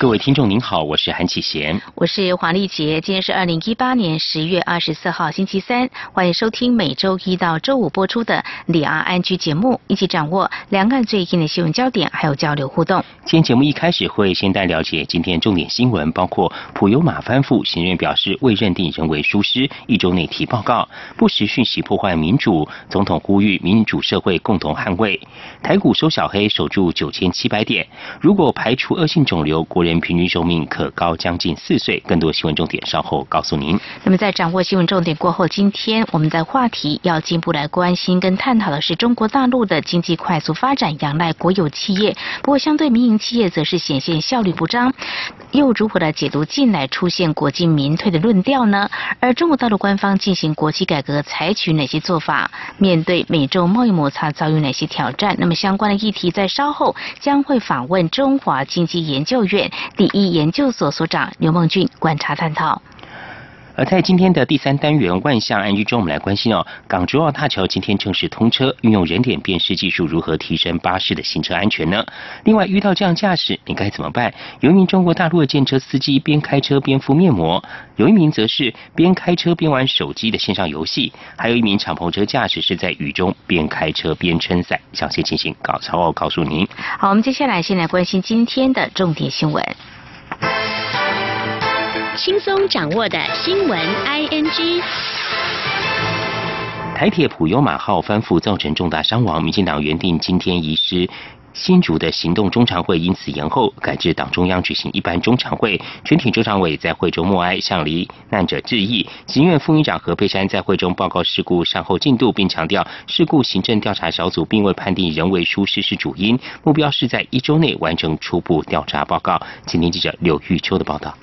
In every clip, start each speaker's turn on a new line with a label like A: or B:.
A: 各位听众您好，我是韩启贤，
B: 我是黄丽杰。今天是二零一八年十月二十四号星期三，欢迎收听每周一到周五播出的李安安居节目，一起掌握两岸最近的新闻焦点，还有交流互动。
A: 今天节目一开始会先带了解今天重点新闻，包括普悠马翻覆，行政表示未认定人为疏失，一周内提报告；不实讯息破坏民主，总统呼吁民主社会共同捍卫。台股收小黑，守住九千七百点。如果排除恶性肿瘤，国人。平均寿命可高将近四岁。更多新闻重点稍后告诉您。
B: 那么在掌握新闻重点过后，今天我们的话题要进一步来关心跟探讨的是中国大陆的经济快速发展仰赖国有企业，不过相对民营企业则是显现效率不彰。又如何来解读近来出现国进民退的论调呢？而中国大陆官方进行国企改革采取哪些做法？面对美洲贸易摩擦遭遇哪些挑战？那么相关的议题在稍后将会访问中华经济研究院。第一研究所所长刘梦俊观察探讨。
A: 而在今天的第三单元万象安居中，我们来关心哦，港珠澳大桥今天正式通车，运用人脸辨识技术如何提升巴士的行车安全呢？另外，遇到这样驾驶，你该怎么办？有一名中国大陆的建车司机边开车边敷面膜，有一名则是边开车边玩手机的线上游戏，还有一名敞篷车驾驶是在雨中边开车边撑伞。详细情形，搞超奥告诉您。
B: 好，我们接下来先来关心今天的重点新闻。
C: 轻松掌握的新闻，I N G。
A: 台铁普悠马号翻覆造成重大伤亡，民进党原定今天移师新竹的行动中常会因此延后，改至党中央举行一般中常会。全体中常委在会中默哀，向罹难者致意。行院副院长何佩珊在会中报告事故善后进度，并强调事故行政调查小组并未判定人为疏失是主因，目标是在一周内完成初步调查报告。请听记者刘玉秋的报道。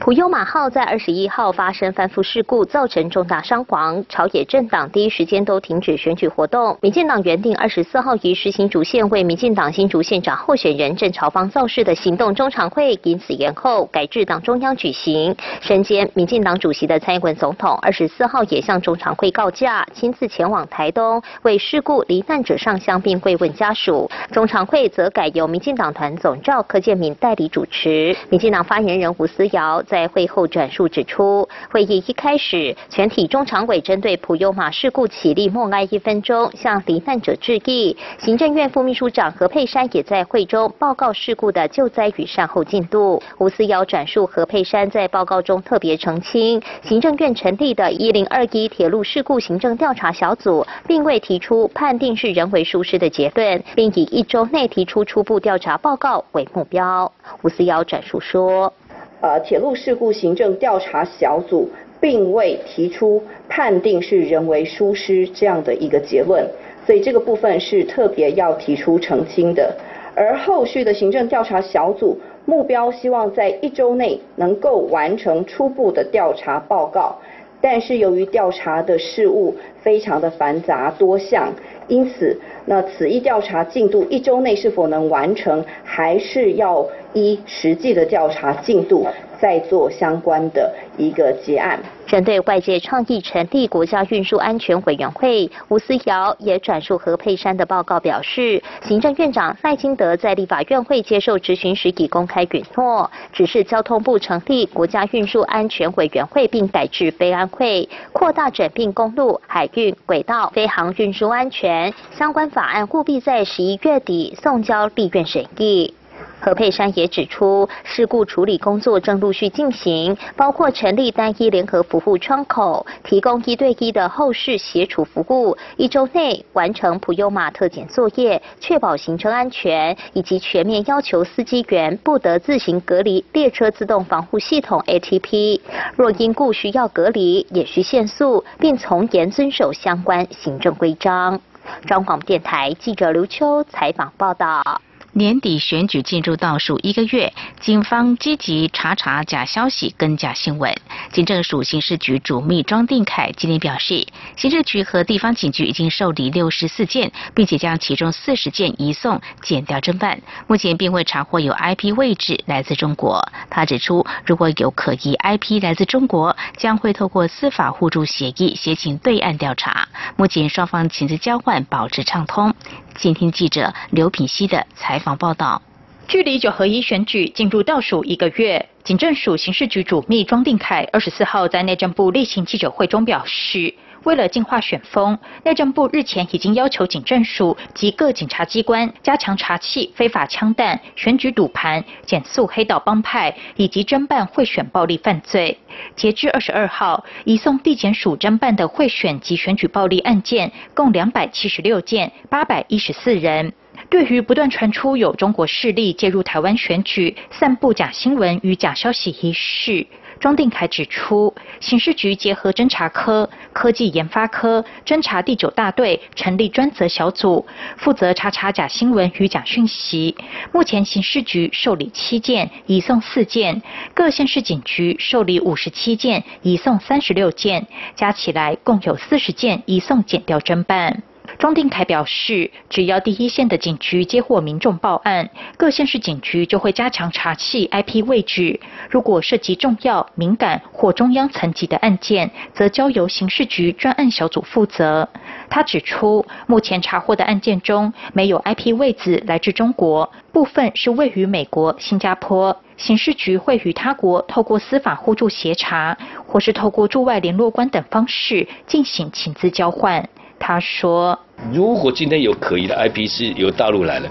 D: 普悠马号在二十一号发生翻覆事故，造成重大伤亡。朝野政党第一时间都停止选举活动。民进党原定二十四号移师新竹线为民进党新竹县长候选人郑朝芳造势的行动中常会，因此延后，改至党中央举行。身兼民进党主席的蔡英文总统二十四号也向中常会告假，亲自前往台东为事故罹难者上香并慰问家属。中常会则改由民进党团总召柯建明代理主持。民进党发言人吴思瑶。在会后转述指出，会议一开始，全体中常委针对普悠马事故起立默哀一分钟，向罹难者致意。行政院副秘书长何佩珊也在会中报告事故的救灾与善后进度。吴思瑶转述何佩珊在报告中特别澄清，行政院成立的一零二一铁路事故行政调查小组，并未提出判定是人为疏失的结论，并以一周内提出初步调查报告为目标。吴思瑶转述说。
E: 呃，铁路事故行政调查小组并未提出判定是人为疏失这样的一个结论，所以这个部分是特别要提出澄清的。而后续的行政调查小组目标希望在一周内能够完成初步的调查报告，但是由于调查的事务非常的繁杂多项，因此那此一调查进度一周内是否能完成，还是要。依实际的调查进度，再做相关的一个结案。
D: 针对外界倡议成立国家运输安全委员会，吴思瑶也转述何佩珊的报告表示，行政院长赖清德在立法院会接受质询时已公开允诺，指示交通部成立国家运输安全委员会，并改制飞安会，扩大整并公路、海运、轨道、飞航运输安全相关法案，务必在十一月底送交立院审议。何佩珊也指出，事故处理工作正陆续进行，包括成立单一联合服务窗口，提供一对一的后事协处服务，一周内完成普悠马特检作业，确保行车安全，以及全面要求司机员不得自行隔离列车自动防护系统 ATP，若因故需要隔离，也需限速，并从严遵守相关行政规章。中广电台记者刘秋采访报道。
B: 年底选举进入倒数一个月，警方积极查查假消息跟假新闻。警政署刑事局主秘庄定凯今天表示，刑事局和地方警局已经受理六十四件，并且将其中四十件移送检调侦办。目前并未查获有 IP 位置来自中国。他指出，如果有可疑 IP 来自中国，将会透过司法互助协议协请对岸调查。目前双方情资交换保持畅通。请听记者刘品熙的采访报道。
F: 距离九合一选举进入倒数一个月，警政署刑事局主秘庄定凯二十四号在内政部例行记者会中表示，为了净化选风，内政部日前已经要求警政署及各警察机关加强查缉非法枪弹、选举赌盘、减速黑道帮派以及侦办贿选暴力犯罪。截至二十二号，移送地检署侦办的贿选及选举暴力案件共两百七十六件，八百一十四人。对于不断传出有中国势力介入台湾选举、散布假新闻与假消息一事，庄定凯指出，刑事局结合侦查科、科技研发科、侦查第九大队成立专责小组，负责查查假新闻与假讯息。目前刑事局受理七件，移送四件；各县市警局受理五十七件，移送三十六件，加起来共有四十件移送检调侦办。庄定凯表示，只要第一线的警局接获民众报案，各县市警局就会加强查缉 IP 位置。如果涉及重要、敏感或中央层级的案件，则交由刑事局专案小组负责。他指出，目前查获的案件中，没有 IP 位置来自中国，部分是位于美国、新加坡。刑事局会与他国透过司法互助协查，或是透过驻外联络官等方式进行情资交换。他说：“
G: 如果今天有可疑的 IP 是由大陆来的，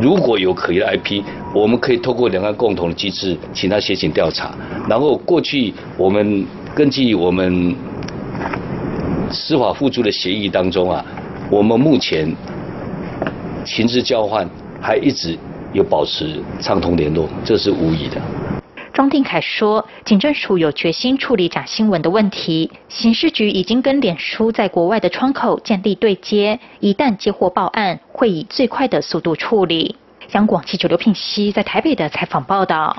G: 如果有可疑的 IP，我们可以透过两岸共同的机制，请他协请调查。然后过去我们根据我们司法互助的协议当中啊，我们目前情资交换还一直有保持畅通联络，这是无疑的。”
F: 庄定凯说，警政署有决心处理假新闻的问题，刑事局已经跟脸书在国外的窗口建立对接，一旦接获报案，会以最快的速度处理。央广记者刘品熙在台北的采访报道。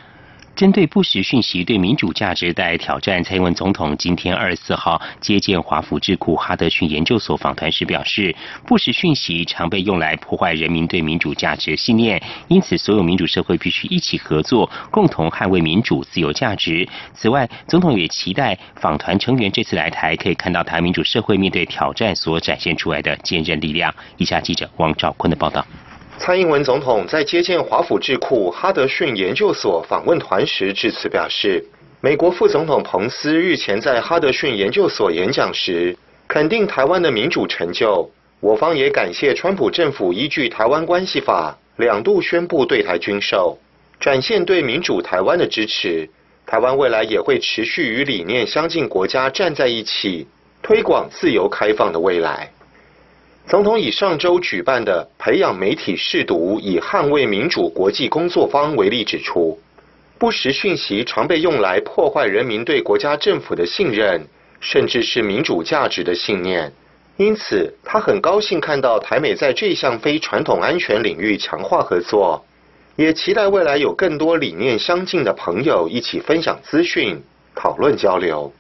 A: 针对不实讯息对民主价值带来挑战，蔡英文总统今天二十四号接见华府智库哈德逊研究所访谈时表示，不实讯息常被用来破坏人民对民主价值信念，因此所有民主社会必须一起合作，共同捍卫民主自由价值。此外，总统也期待访团成员这次来台可以看到台民主社会面对挑战所展现出来的坚韧力量。以下记者王兆坤的报道。
H: 蔡英文总统在接见华府智库哈德逊研究所访问团时致辞表示，美国副总统彭斯日前在哈德逊研究所演讲时，肯定台湾的民主成就。我方也感谢川普政府依据《台湾关系法》两度宣布对台军售，展现对民主台湾的支持。台湾未来也会持续与理念相近国家站在一起，推广自由开放的未来。总统以上周举办的培养媒体试读以捍卫民主国际工作坊为例指出，不实讯息常被用来破坏人民对国家政府的信任，甚至是民主价值的信念。因此，他很高兴看到台美在这项非传统安全领域强化合作，也期待未来有更多理念相近的朋友一起分享资讯、讨论交流。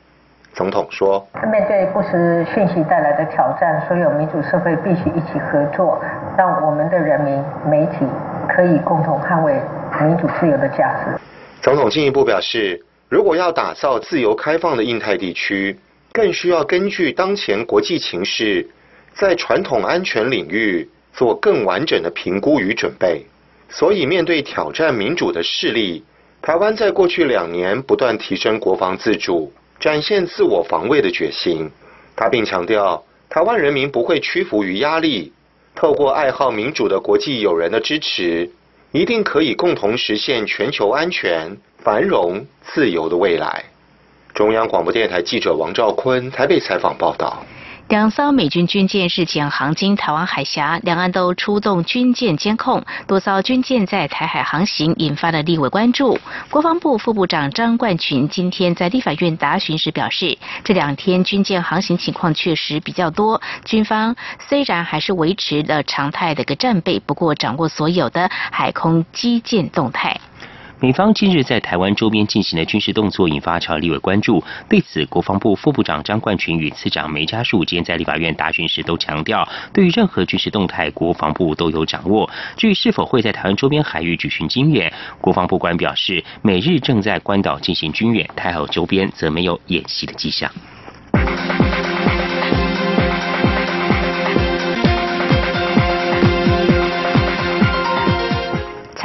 H: 总统说：“
I: 面对不实讯息带来的挑战，所有民主社会必须一起合作，让我们的人民媒体可以共同捍卫民主自由的价值。”
H: 总统进一步表示，如果要打造自由开放的印太地区，更需要根据当前国际情势，在传统安全领域做更完整的评估与准备。所以，面对挑战民主的势力，台湾在过去两年不断提升国防自主。展现自我防卫的决心，他并强调，台湾人民不会屈服于压力，透过爱好民主的国际友人的支持，一定可以共同实现全球安全、繁荣、自由的未来。中央广播电台记者王兆坤台北采访报道。
B: 两艘美军军舰日前航经台湾海峡，两岸都出动军舰监控，多艘军舰在台海航行，引发了立委关注。国防部副部长张冠群今天在立法院答询时表示，这两天军舰航行情况确实比较多，军方虽然还是维持了常态的个战备，不过掌握所有的海空基建动态。
A: 美方近日在台湾周边进行的军事动作，引发朝立委关注。对此，国防部副部长张冠群与次长梅家树今天在立法院答询时都强调，对于任何军事动态，国防部都有掌握。至于是否会在台湾周边海域举行军演，国防部官表示，美日正在关岛进行军演，台海周边则没有演习的迹象。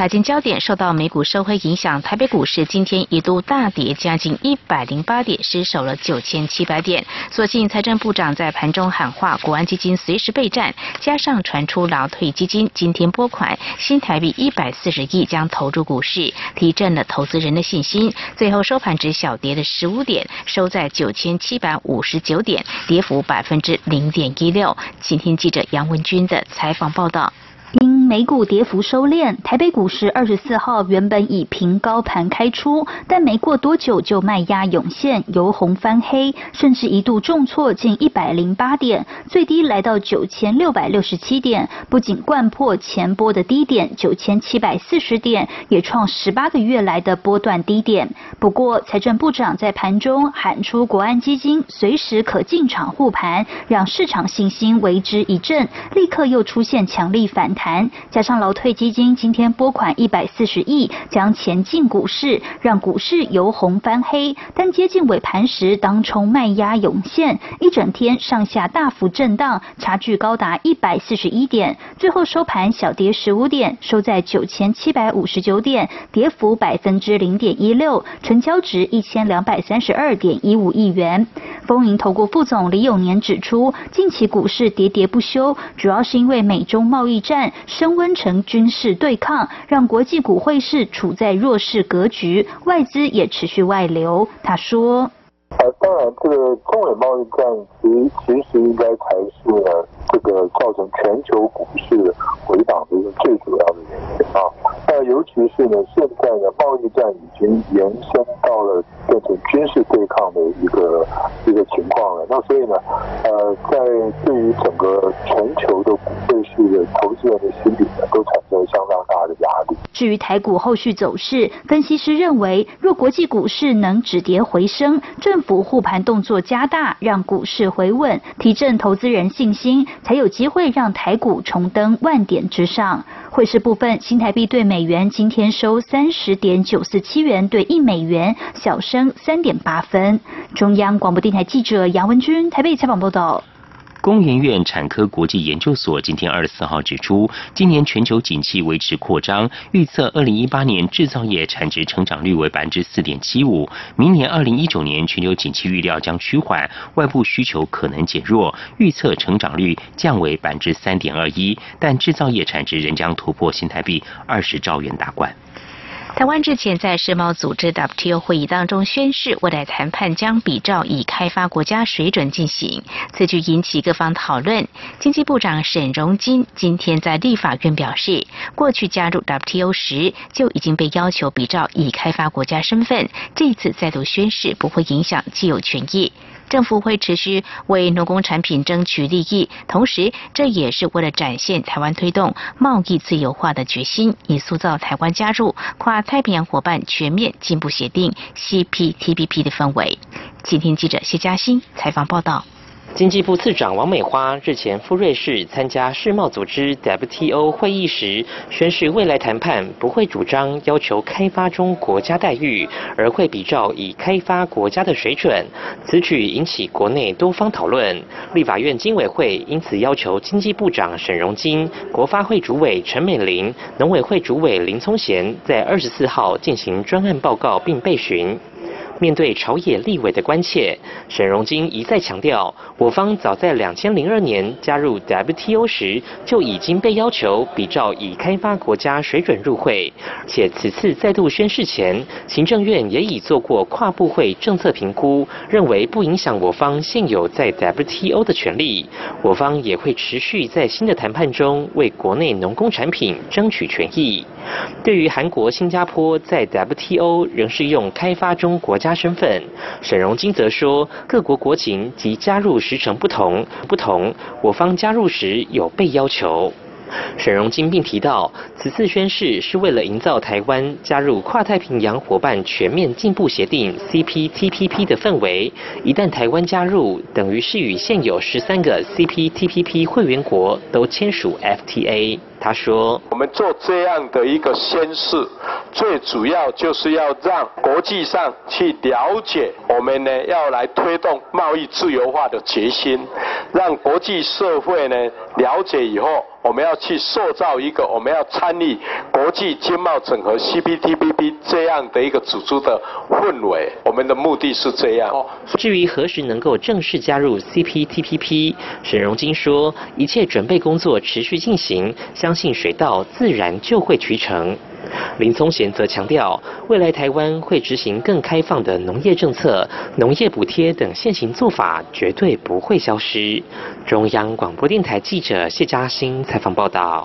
B: 财经焦点受到美股收黑影响，台北股市今天一度大跌将近一百零八点，失守了九千七百点。所幸财政部长在盘中喊话，国安基金随时备战，加上传出劳退基金今天拨款新台币一百四十亿将投入股市，提振了投资人的信心。最后收盘只小跌了十五点，收在九千七百五十九点，跌幅百分之零点一六。请听记者杨文军的采访报道。
J: 因美股跌幅收敛，台北股市二十四号原本以平高盘开出，但没过多久就卖压涌现，由红翻黑，甚至一度重挫近一百零八点，最低来到九千六百六十七点，不仅贯破前波的低点九千七百四十点，也创十八个月来的波段低点。不过，财政部长在盘中喊出国安基金随时可进场护盘，让市场信心为之一振，立刻又出现强力反弹。盘加上劳退基金今天拨款一百四十亿，将前进股市，让股市由红翻黑。但接近尾盘时，当冲卖压涌现，一整天上下大幅震荡，差距高达一百四十一点。最后收盘小跌十五点，收在九千七百五十九点，跌幅百分之零点一六，成交值一千两百三十二点一五亿元。丰盈投顾副总李永年指出，近期股市喋喋不休，主要是因为美中贸易战。升温成军事对抗，让国际股汇市处在弱势格局，外资也持续外流。他说：“
K: 呃，当然，这个中美贸易战其其实应该才是呢，这个造成全球股市回档的一个最主要的原因啊。那尤其是呢，现在呢，贸易战已经延伸到了变成军事对抗的一个一个情况了。那所以呢，呃，在对于整个全球的股汇市的投资人的心理呢，都产生了相当大的压力。
J: 至于台股后续走势，分析师认为，若国际股市能止跌回升，政府护盘动作加大，让股市回稳，提振投资人信心，才有机会让台股重登万点之上。汇市部分，新台币对美元今天收三十点九四七元兑一美元，小升三点八分。中央广播电台记者杨文君台北采访报道。
A: 工研院产科国际研究所今天二十四号指出，今年全球景气维持扩张，预测二零一八年制造业产值成长率为百分之四点七五，明年二零一九年全球景气预料将趋缓，外部需求可能减弱，预测成长率降为百分之三点二一，但制造业产值仍将突破新台币二十兆元大关。
B: 台湾之前在世贸组织 WTO 会议当中宣誓，未来谈判将比照以开发国家水准进行，此举引起各方讨论。经济部长沈荣金今天在立法院表示，过去加入 WTO 时就已经被要求比照以开发国家身份，这次再度宣誓不会影响既有权益。政府会持续为农工产品争取利益，同时这也是为了展现台湾推动贸易自由化的决心，以塑造台湾加入跨太平洋伙伴全面进步协定 （CPTPP） 的氛围。今天记者谢嘉欣采访报道。
L: 经济部次长王美花日前赴瑞士参加世贸组织 WTO 会议时，宣示未来谈判不会主张要求开发中国家待遇，而会比照已开发国家的水准。此举引起国内多方讨论。立法院经委会因此要求经济部长沈荣金、国发会主委陈美玲、农委会主委林聪贤在二十四号进行专案报告并备询。面对朝野立委的关切，沈荣金一再强调，我方早在两千零二年加入 WTO 时就已经被要求比照已开发国家水准入会，且此次再度宣誓前，行政院也已做过跨部会政策评估，认为不影响我方现有在 WTO 的权利，我方也会持续在新的谈判中为国内农工产品争取权益。对于韩国、新加坡在 WTO 仍是用开发中国家身份，沈荣金则说，各国国情及加入时程不同，不同，我方加入时有被要求。沈荣金并提到，此次宣誓是为了营造台湾加入跨太平洋伙伴全面进步协定 （CPTPP） 的氛围。一旦台湾加入，等于是与现有十三个 CPTPP 会员国都签署 FTA。他说：“
M: 我们做这样的一个宣誓，最主要就是要让国际上去了解我们呢，要来推动贸易自由化的决心，让国际社会呢了解以后，我们要去塑造一个我们要参与国际经贸整合 CPTPP 这样的一个组织的氛围。我们的目的是这样。
L: 至于何时能够正式加入 CPTPP，沈荣金说，一切准备工作持续进行，相相信水稻自然就会渠成。林宗贤则强调，未来台湾会执行更开放的农业政策，农业补贴等现行做法绝对不会消失。中央广播电台记者谢嘉欣采访报道。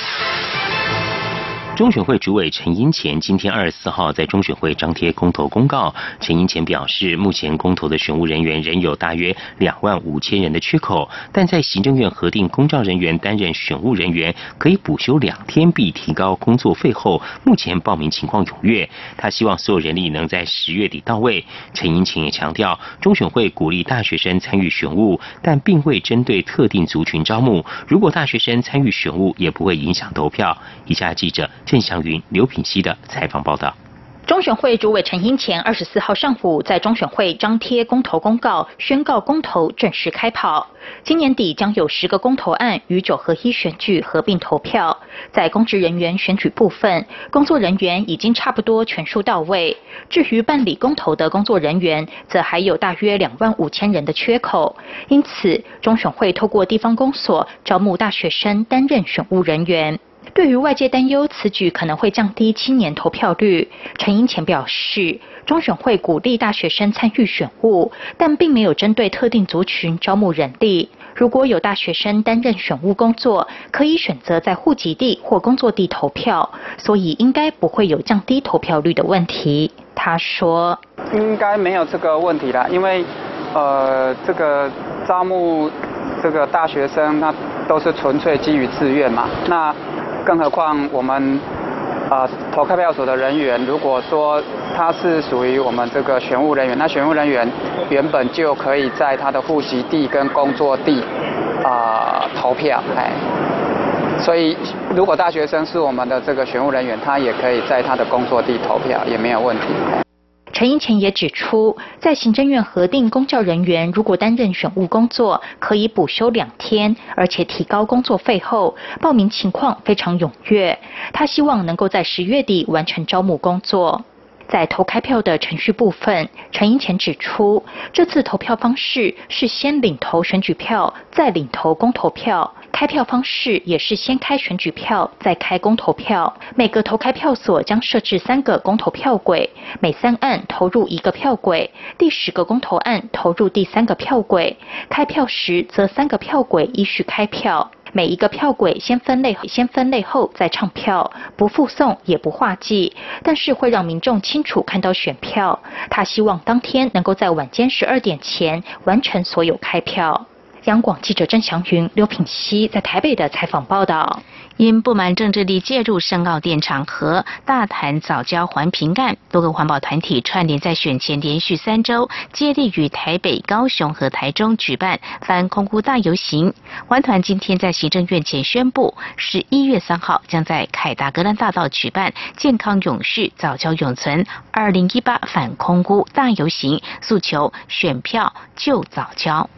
A: 中选会主委陈英前今天二十四号在中选会张贴公投公告。陈英前表示，目前公投的选务人员仍有大约两万五千人的缺口，但在行政院核定公照人员担任选务人员可以补休两天，并提高工作费后，目前报名情况踊跃。他希望所有人力能在十月底到位。陈英前也强调，中选会鼓励大学生参与选务，但并未针对特定族群招募。如果大学生参与选务，也不会影响投票。以下记者。郑祥云、刘品熙的采访报道。
F: 中选会主委陈英前二十四号上午在中选会张贴公投公告，宣告公投正式开跑。今年底将有十个公投案与九合一选举合并投票。在公职人员选举部分，工作人员已经差不多全数到位。至于办理公投的工作人员，则还有大约两万五千人的缺口。因此，中选会透过地方公所招募大学生担任选务人员。对于外界担忧此举可能会降低青年投票率，陈英前表示，中选会鼓励大学生参与选务，但并没有针对特定族群招募人力。如果有大学生担任选务工作，可以选择在户籍地或工作地投票，所以应该不会有降低投票率的问题。他说：“
N: 应该没有这个问题啦，因为呃，这个招募这个大学生，那都是纯粹基于自愿嘛，那。”更何况我们啊投开票所的人员，如果说他是属于我们这个选务人员，那选务人员原本就可以在他的户籍地跟工作地啊投票，哎，所以如果大学生是我们的这个选务人员，他也可以在他的工作地投票，也没有问题。
F: 陈英前也指出，在行政院核定公教人员如果担任选务工作，可以补休两天，而且提高工作费后，报名情况非常踊跃。他希望能够在十月底完成招募工作。在投开票的程序部分，陈英前指出，这次投票方式是先领投选举票，再领投公投票。开票方式也是先开选举票，再开公投票。每个投开票所将设置三个公投票轨，每三案投入一个票轨，第十个公投案投入第三个票轨。开票时则三个票轨依序开票，每一个票轨先分类，先分类后再唱票，不附送也不画记，但是会让民众清楚看到选票。他希望当天能够在晚间十二点前完成所有开票。央广记者郑祥云、刘品熙在台北的采访报道：
B: 因不满政治力介入深澳电场和大潭早教环评案，多个环保团体串联在选前连续三周，接力于台北、高雄和台中举办反空污大游行。环团今天在行政院前宣布，十一月三号将在凯达格兰大道举办“健康永续，早教永存”二零一八反空污大游行，诉求选票救早教。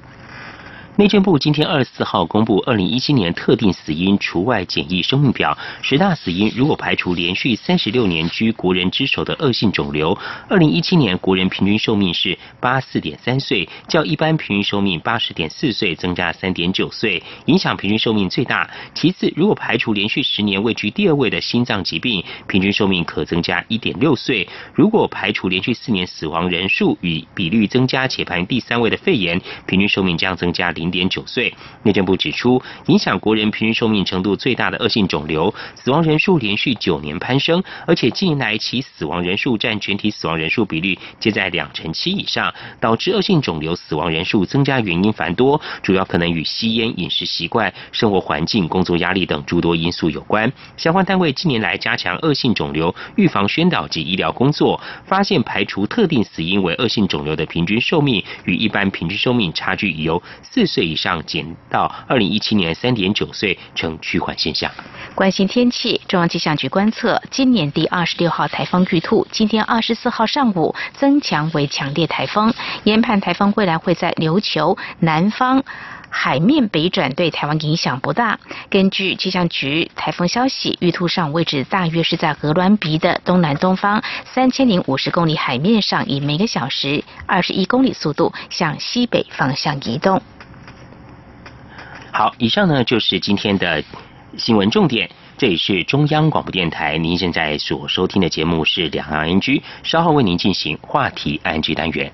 A: 内政部今天二十四号公布二零一七年特定死因除外检疫生命表，十大死因如果排除连续三十六年居国人之首的恶性肿瘤，二零一七年国人平均寿命是八四点三岁，较一般平均寿命八十点四岁增加三点九岁，影响平均寿命最大。其次，如果排除连续十年位居第二位的心脏疾病，平均寿命可增加一点六岁。如果排除连续四年死亡人数与比率增加且排第三位的肺炎，平均寿命将增加零。零点九岁，内政部指出，影响国人平均寿命程度最大的恶性肿瘤，死亡人数连续九年攀升，而且近年来其死亡人数占全体死亡人数比率皆在两成七以上，导致恶性肿瘤死亡人数增加原因繁多，主要可能与吸烟、饮食习惯、生活环境、工作压力等诸多因素有关。相关单位近年来加强恶性肿瘤预防宣导及医疗工作，发现排除特定死因为恶性肿瘤的平均寿命与一般平均寿命差距已由四。岁以上减到二零一七年三点九岁，呈趋缓现象。
B: 关心天气，中央气象局观测，今年第二十六号台风玉兔，今天二十四号上午增强为强烈台风，研判台风未来会在琉球南方海面北转，对台湾影响不大。根据气象局台风消息，玉兔上位置大约是在鹅銮鼻的东南东方三千零五十公里海面上，以每个小时二十一公里速度向西北方向移动。
A: 好，以上呢就是今天的新闻重点。这里是中央广播电台，您现在所收听的节目是两岸 NG，稍后为您进行话题 NG 单元。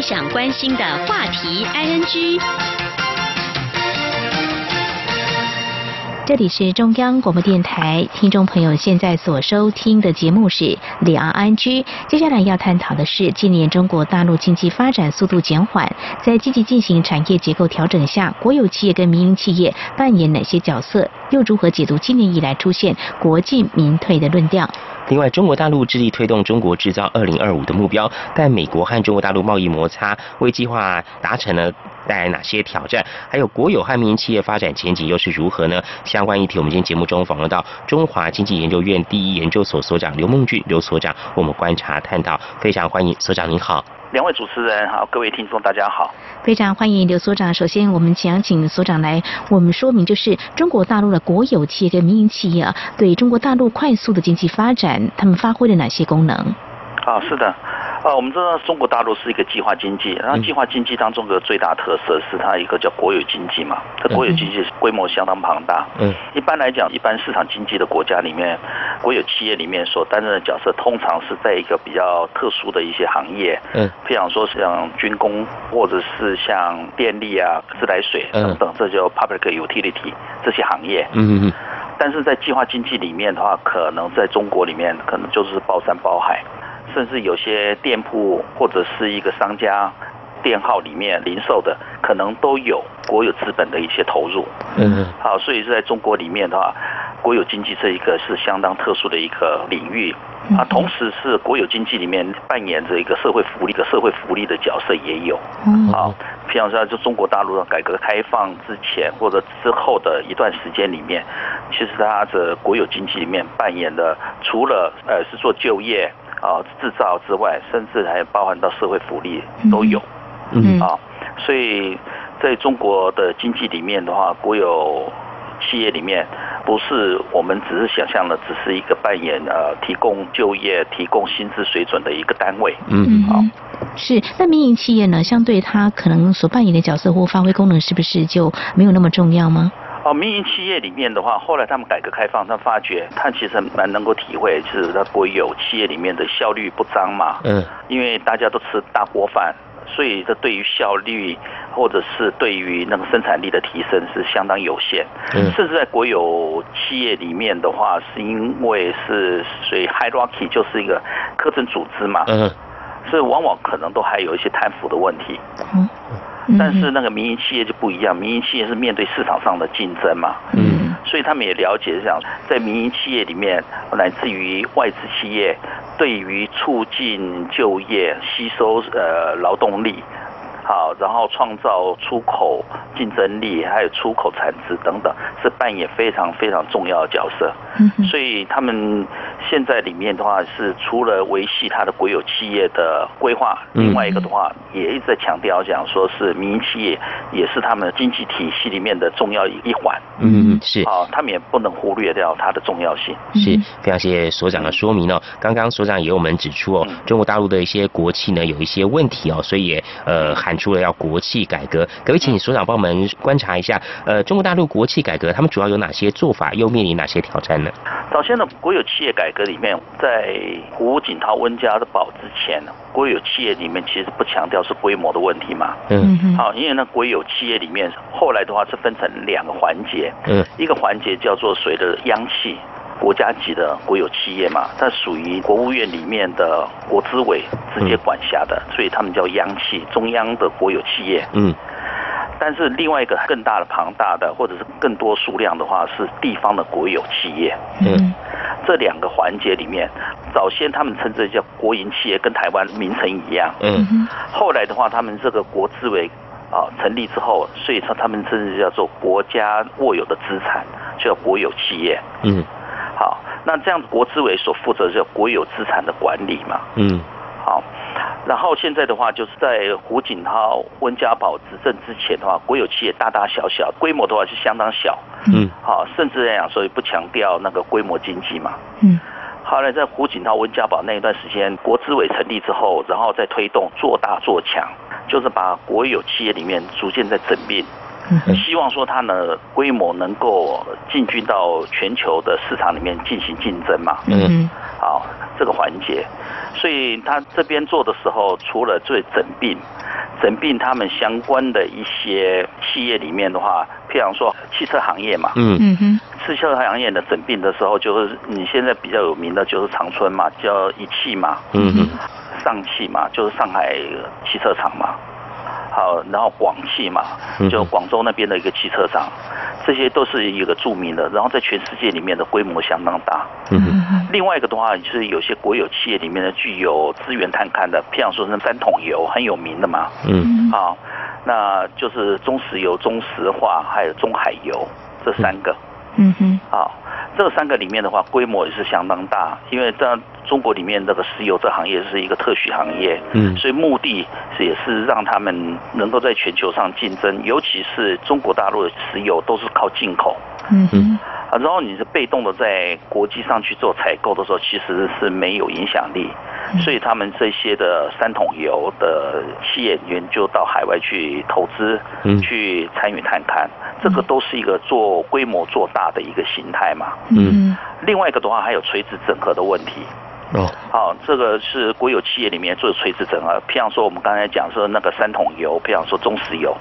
C: 想关心的话题，ING。
B: 这里是中央广播电台，听众朋友现在所收听的节目是两岸安居。接下来要探讨的是，今年中国大陆经济发展速度减缓，在积极进行产业结构调整下，国有企业跟民营企业扮演哪些角色？又如何解读今年以来出现国进民退的论调？
A: 另外，中国大陆致力推动中国制造二零二五的目标，但美国和中国大陆贸易摩擦为计划达成了带来哪些挑战？还有国有和民营企业发展前景又是如何呢？相关议题，我们今天节目中访问到中华经济研究院第一研究所所长刘梦俊刘所长，我们观察探讨，非常欢迎所长您好。
O: 两位主持人好，各位听众大家好，
B: 非常欢迎刘所长。首先，我们想请所长来我们说明，就是中国大陆的国有企业跟民营企业啊，对中国大陆快速的经济发展，他们发挥了哪些功能？
O: 啊，是的。啊，我们知道中国大陆是一个计划经济，然后计划经济当中的最大特色是它一个叫国有经济嘛，这国有经济规模相当庞大。嗯，一般来讲，一般市场经济的国家里面，国有企业里面所担任的角色，通常是在一个比较特殊的一些行业。嗯，譬如说像军工，或者是像电力啊、自来水等等，这叫 public utility 这些行业。嗯嗯。但是在计划经济里面的话，可能在中国里面，可能就是包山包海。甚至有些店铺或者是一个商家店号里面零售的，可能都有国有资本的一些投入。嗯，好，所以是在中国里面的话，国有经济这一个是相当特殊的一个领域啊，同时是国有经济里面扮演着一个社会福利的社会福利的角色也有。嗯，啊，譬方说就中国大陆的改革开放之前或者之后的一段时间里面，其实它的国有经济里面扮演的除了呃是做就业。啊，制造之外，甚至还包含到社会福利都有，嗯啊，所以在中国的经济里面的话，国有企业里面不是我们只是想象的，只是一个扮演呃提供就业、提供薪资水准的一个单位，嗯，好，
B: 是。那民营企业呢，相对它可能所扮演的角色或发挥功能，是不是就没有那么重要吗？
O: 哦，民营企业里面的话，后来他们改革开放，他发觉他其实蛮能够体会，就是他国有企业里面的效率不彰嘛。嗯。因为大家都吃大锅饭，所以这对于效率或者是对于那个生产力的提升是相当有限。嗯。甚至在国有企业里面的话，是因为是属于 hierarchy，就是一个科层组织嘛。嗯。所以往往可能都还有一些贪腐的问题。嗯。但是那个民营企业就不一样，民营企业是面对市场上的竞争嘛，嗯，所以他们也了解，像在民营企业里面，乃至于外资企业，对于促进就业、吸收呃劳动力。好，然后创造出口竞争力，还有出口产值等等，是扮演非常非常重要的角色。嗯，所以他们现在里面的话，是除了维系它的国有企业的规划，另外一个的话，也一直在强调讲，说是民营企业也是他们经济体系里面的重要一环。
A: 嗯，是。
O: 好，他们也不能忽略掉它的重要性。
A: 是，非常谢谢所长的说明哦。刚刚所长也有我们指出哦，中国大陆的一些国企呢有一些问题哦，所以也呃喊。出了要国企改革，可不可以请所长帮我们观察一下？呃，中国大陆国企改革，他们主要有哪些做法，又面临哪些挑战呢？
O: 早先的国有企业改革里面，在胡锦涛、温家宝之前，国有企业里面其实不强调是规模的问题嘛。嗯。好，因为呢，国有企业里面后来的话是分成两个环节。嗯。一个环节叫做水的央企。国家级的国有企业嘛，它属于国务院里面的国资委直接管辖的，所以他们叫央企，中央的国有企业。嗯。但是另外一个更大的、庞大的，或者是更多数量的话，是地方的国有企业。嗯。这两个环节里面，早先他们称之叫国营企业，跟台湾名称一样。嗯。后来的话，他们这个国资委啊成立之后，所以说他们称之叫做国家握有的资产，叫国有企业。嗯。好，那这样子国资委所负责的国有资产的管理嘛，嗯，好，然后现在的话就是在胡锦涛、温家宝执政之前的话，国有企业大大小小，规模的话是相当小，嗯，好，甚至来讲，所以不强调那个规模经济嘛。
J: 嗯。
O: 后来在胡锦涛、温家宝那一段时间，国资委成立之后，然后再推动做大做强，就是把国有企业里面逐渐在整并，希望说它呢规模能够进军到全球的市场里面进行竞争嘛。嗯。好，这个环节，所以他这边做的时候，除了做整并。整并他们相关的一些企业里面的话，譬如说汽车行业嘛，
J: 嗯嗯哼，
O: 汽车行业的整并的时候，就是你现在比较有名的就是长春嘛，叫一汽嘛，
A: 嗯哼，
O: 上汽嘛，就是上海汽车厂嘛。好，然后广汽嘛，就广州那边的一个汽车厂，这些都是一个著名的，然后在全世界里面的规模相当大。
A: 嗯
O: 另外一个的话，就是有些国有企业里面的具有资源探勘的，譬如说那三桶油很有名的嘛。
A: 嗯。
O: 好，那就是中石油、中石化还有中海油这三个。
J: 嗯哼。
O: 好。这三个里面的话，规模也是相当大，因为在中国里面，这个石油这行业是一个特许行业，
A: 嗯，
O: 所以目的是也是让他们能够在全球上竞争，尤其是中国大陆的石油都是靠进口，
J: 嗯嗯，
O: 啊，然后你是被动的在国际上去做采购的时候，其实是没有影响力，所以他们这些的三桶油的企业员就到海外去投资，
A: 嗯，
O: 去参与探勘。这个都是一个做规模做大的一个形态嘛。
A: 嗯。
O: 另外一个的话，还有垂直整合的问题。
A: 哦。
O: 好，这个是国有企业里面做垂直整合。譬如说，我们刚才讲说那个三桶油，譬如说中石油，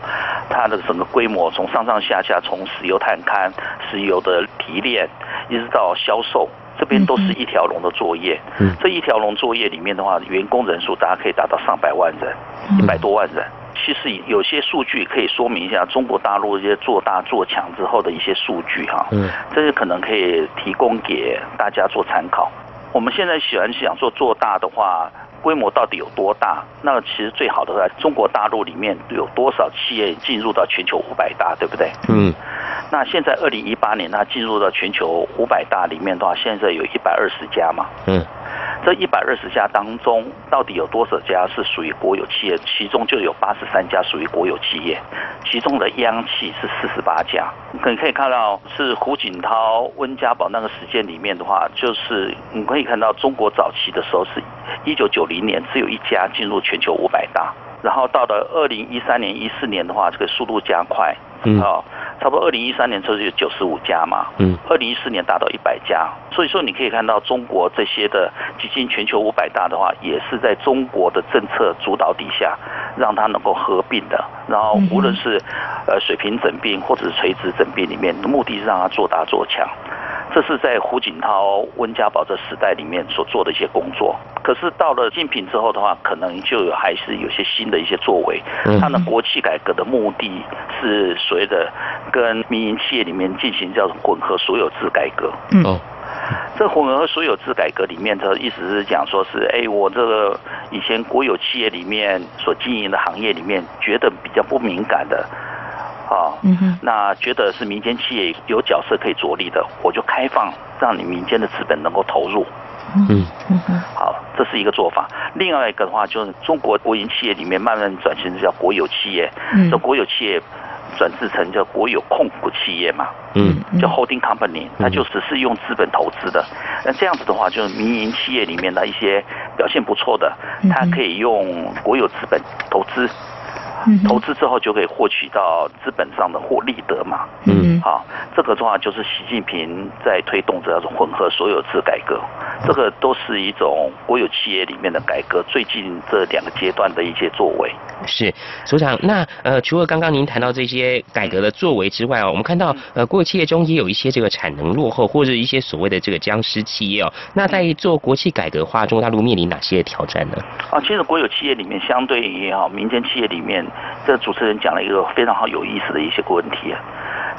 O: 它的整个规模从上上下下，从石油探勘、石油的提炼，一直到销售，这边都是一条龙的作业。
A: 嗯。
O: 这一条龙作业里面的话，员工人数大家可以达到上百万人，一百多万人。其实有些数据可以说明一下中国大陆这些做大做强之后的一些数据哈，
A: 嗯，
O: 这些可能可以提供给大家做参考。我们现在喜欢想做做大的话，规模到底有多大？那其实最好的在中国大陆里面有多少企业进入到全球五百大，对不对？
A: 嗯，
O: 那现在二零一八年它进入到全球五百大里面的话，现在有一百二十家嘛，
A: 嗯。
O: 这一百二十家当中，到底有多少家是属于国有企业？其中就有八十三家属于国有企业，其中的央企是四十八家。你可以看到，是胡锦涛、温家宝那个时间里面的话，就是你可以看到中国早期的时候是，一九九零年只有一家进入全球五百大，然后到了二零一三年、一四年的话，这个速度加快，
A: 嗯，
O: 啊。差不多二零一三年就是有九十五家嘛，
A: 嗯，
O: 二零一四年达到一百家，所以说你可以看到中国这些的基金全球五百大的话，也是在中国的政策主导底下，让它能够合并的，然后无论是呃水平整并或者是垂直整并里面，目的是让它做大做强。这是在胡锦涛、温家宝这时代里面所做的一些工作。可是到了竞品之后的话，可能就有还是有些新的一些作为。它的国企改革的目的是随着跟民营企业里面进行叫做混合所有制改革。
A: 哦，
O: 这混合所有制改革里面的意思是讲说是，哎，我这个以前国有企业里面所经营的行业里面，觉得比较不敏感的。啊，
J: 嗯哼，
O: 那觉得是民间企业有角色可以着力的，我就开放让你民间的资本能够投入。
A: 嗯。
J: 嗯。嗯，
O: 好，这是一个做法。另外一个的话，就是中国国营企业里面慢慢转型叫国有企业，
J: 嗯。
O: 这国有企业转制成叫国有控股企业嘛，
A: 嗯，
O: 叫 holding company，它就只是用资本投资的。那这样子的话，就是民营企业里面的一些表现不错的，它可以用国有资本投资。投资之后就可以获取到资本上的获利得嘛。
A: 嗯，
O: 好，这个的话就是习近平在推动这种混合所有制改革，这个都是一种国有企业里面的改革。最近这两个阶段的一些作为。
A: 是，所长，那呃，除了刚刚您谈到这些改革的作为之外哦，我们看到呃，国有企业中也有一些这个产能落后或者一些所谓的这个僵尸企业哦。那在做国企改革化，中国大陆面临哪些挑战呢？
O: 啊，其实国有企业里面，相对于哈民间企业里面，这主持人讲了一个非常好有意思的一些个问题啊。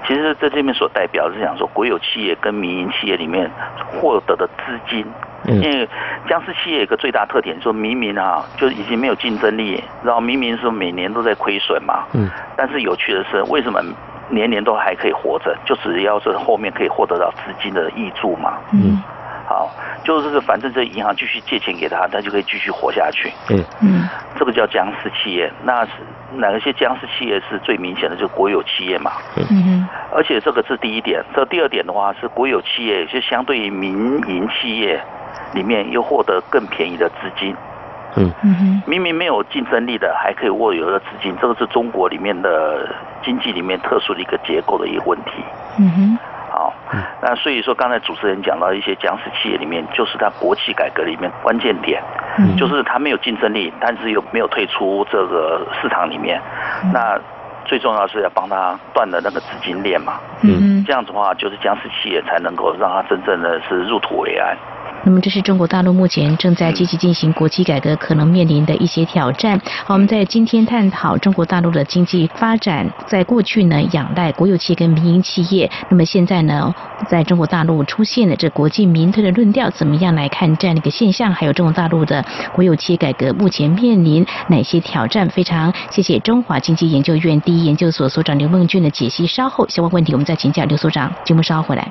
O: 其实在这边所代表是讲说，国有企业跟民营企业里面获得的资金。因为僵尸企业有个最大特点，说明明啊，就是已经没有竞争力，然后明明是每年都在亏损嘛，
A: 嗯，
O: 但是有趣的是，为什么年年都还可以活着？就只要是后面可以获得到资金的益助嘛，
A: 嗯，
O: 好，就是反正这银行继续借钱给他，他就可以继续活下去。
A: 嗯
O: 嗯，这个叫僵尸企业。那是哪些僵尸企业是最明显的？就是国有企业嘛。
A: 嗯
B: 嗯。
O: 而且这个是第一点，这第二点的话是国有企业，就相对于民营企业里面又获得更便宜的资金。
A: 嗯
B: 嗯哼。
O: 明明没有竞争力的，还可以握有的资金，这个是中国里面的经济里面特殊的一个结构的一个问题。
B: 嗯哼。
O: 好，那所以说刚才主持人讲到一些僵尸企业里面，就是它国企改革里面关键点，
B: 嗯
O: 就是它没有竞争力，但是又没有退出这个市场里面。那最重要是要帮他断了那个资金链嘛。
B: 嗯
O: 这样子的话，就是僵尸企业才能够让它真正的是入土为安。
B: 那么这是中国大陆目前正在积极进行国企改革可能面临的一些挑战。好，我们在今天探讨中国大陆的经济发展，在过去呢仰赖国有企业跟民营企业，那么现在呢，在中国大陆出现了这国进民退的论调，怎么样来看这样的一个现象？还有中国大陆的国有企业改革目前面临哪些挑战？非常谢谢中华经济研究院第一研究所所长刘梦俊的解析。稍后相关问题我们再请教刘所长。节目稍后回来。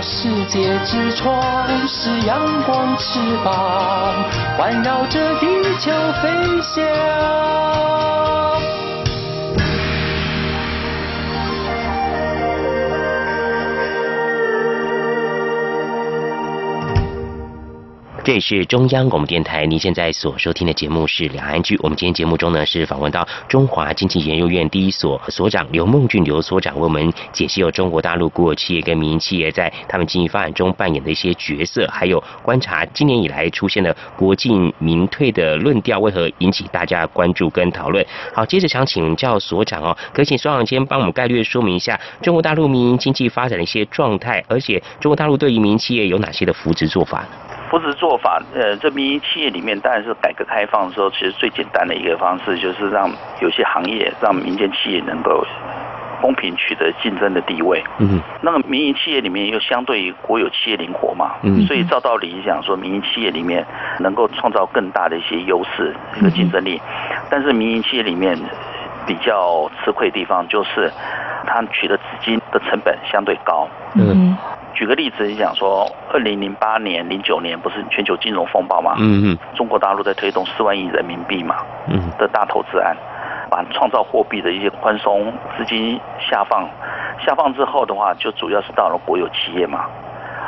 P: 世界之窗；是阳光翅膀，环绕着地球飞翔。
A: 这里是中央广播电台，您现在所收听的节目是《两岸居》。我们今天节目中呢是访问到中华经济研究院第一所所长刘梦俊刘所长，为我们解析有中国大陆国有企业跟民营企业在他们经济发展中扮演的一些角色，还有观察今年以来出现的国进民退的论调为何引起大家关注跟讨论。好，接着想请教所长哦，可以请所长先帮我们概略说明一下中国大陆民营经济发展的一些状态，而且中国大陆对于民营企业有哪些的扶植做法？
O: 扶持做法，呃，这民营企业里面当然是改革开放的时候，其实最简单的一个方式就是让有些行业让民间企业能够公平取得竞争的地位。
A: 嗯，
O: 那个民营企业里面又相对于国有企业灵活嘛，
A: 嗯，
O: 所以照道理讲说，民营企业里面能够创造更大的一些优势、一个竞争力，但是民营企业里面比较吃亏的地方就是它取得资金的成本相对高。
A: 嗯。
O: 举个例子，你讲说，二零零八年、零九年不是全球金融风暴嘛？
A: 嗯嗯。
O: 中国大陆在推动四万亿人民币嘛？
A: 嗯。
O: 的大投资案，把创造货币的一些宽松资金下放，下放之后的话，就主要是到了国有企业嘛。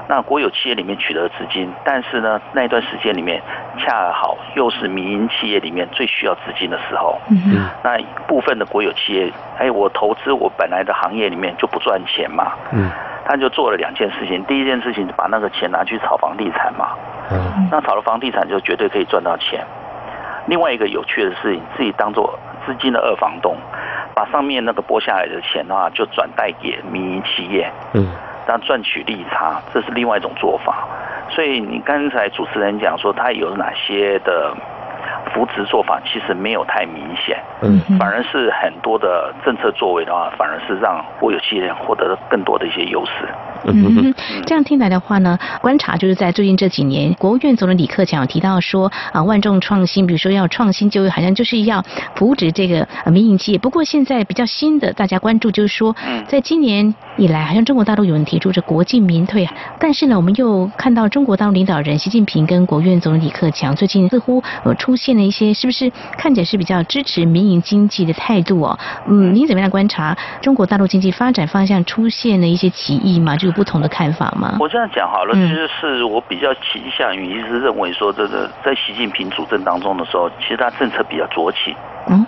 O: 那国有企业里面取得资金，但是呢，那段时间里面恰好又是民营企业里面最需要资金的时候。
A: 嗯。
O: 那部分的国有企业，哎，我投资我本来的行业里面就不赚钱嘛。
A: 嗯。
O: 他就做了两件事情，第一件事情把那个钱拿去炒房地产嘛，
A: 嗯，
O: 那炒了房地产就绝对可以赚到钱。另外一个有趣的是，自己当做资金的二房东，把上面那个拨下来的钱的话，就转贷给民营企业，
A: 嗯，
O: 让赚取利差，这是另外一种做法。所以你刚才主持人讲说他有哪些的扶持做法，其实没有太明显，
A: 嗯，
O: 反而是很多的政策作为的话，反而是让国有企业获得更多的一些优势。
B: 嗯，这样听来的话呢，观察就是在最近这几年，国务院总理李克强提到说啊，万众创新，比如说要创新就业，好像就是要扶植这个民营企业。不过现在比较新的，大家关注就是说，在今年以来，好像中国大陆有人提出这国进民退，但是呢，我们又看到中国大陆领导人习近平跟国务院总理李克强最近似乎呃出现了一些，是不是看起来是比较支持民营经济的态度哦？嗯，您怎么样观察中国大陆经济发展方向出现了一些歧义吗？就有不同的看法吗？
O: 我这样讲好了，其实是我比较倾向于，一直认为说，这个在习近平主政当中的时候，其实他政策比较酌情。嗯。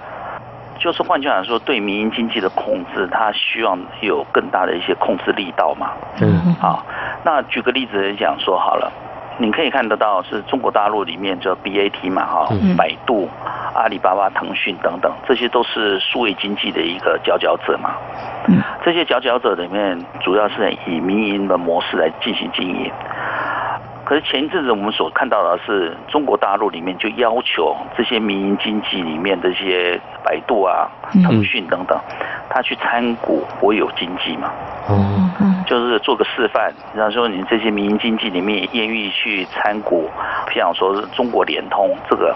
O: 就是换句话说，对民营经济的控制，它希望有更大的一些控制力道嘛。嗯。好，那举个例子来讲说好了，你可以看得到，是中国大陆里面就 BAT 嘛，哈，百度、阿里巴巴、腾讯等等，这些都是数位经济的一个佼佼者嘛。嗯。这些佼佼者里面，主要是以民营的模式来进行经营。可是前一阵子我们所看到的是，中国大陆里面就要求这些民营经济里面的一些百度啊、腾讯等等，他去参股国有经济嘛。哦。就是做个示范，比方说你这些民营经济里面愿意去参股，譬如说中国联通这个，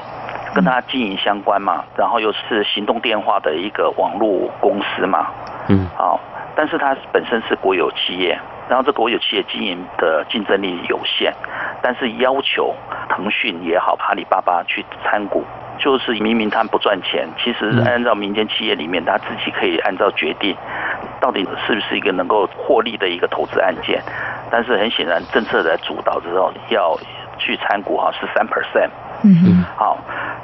O: 跟他经营相关嘛，然后又是行动电话的一个网络公司嘛。嗯。好，但是它本身是国有企业。然后这国有企业经营的竞争力有限，但是要求腾讯也好，阿里巴巴去参股，就是明明他们不赚钱，其实按照民间企业里面，他自己可以按照决定，到底是不是一个能够获利的一个投资案件。但是很显然，政策在主导之后要去参股哈，是三 percent。嗯哼。好，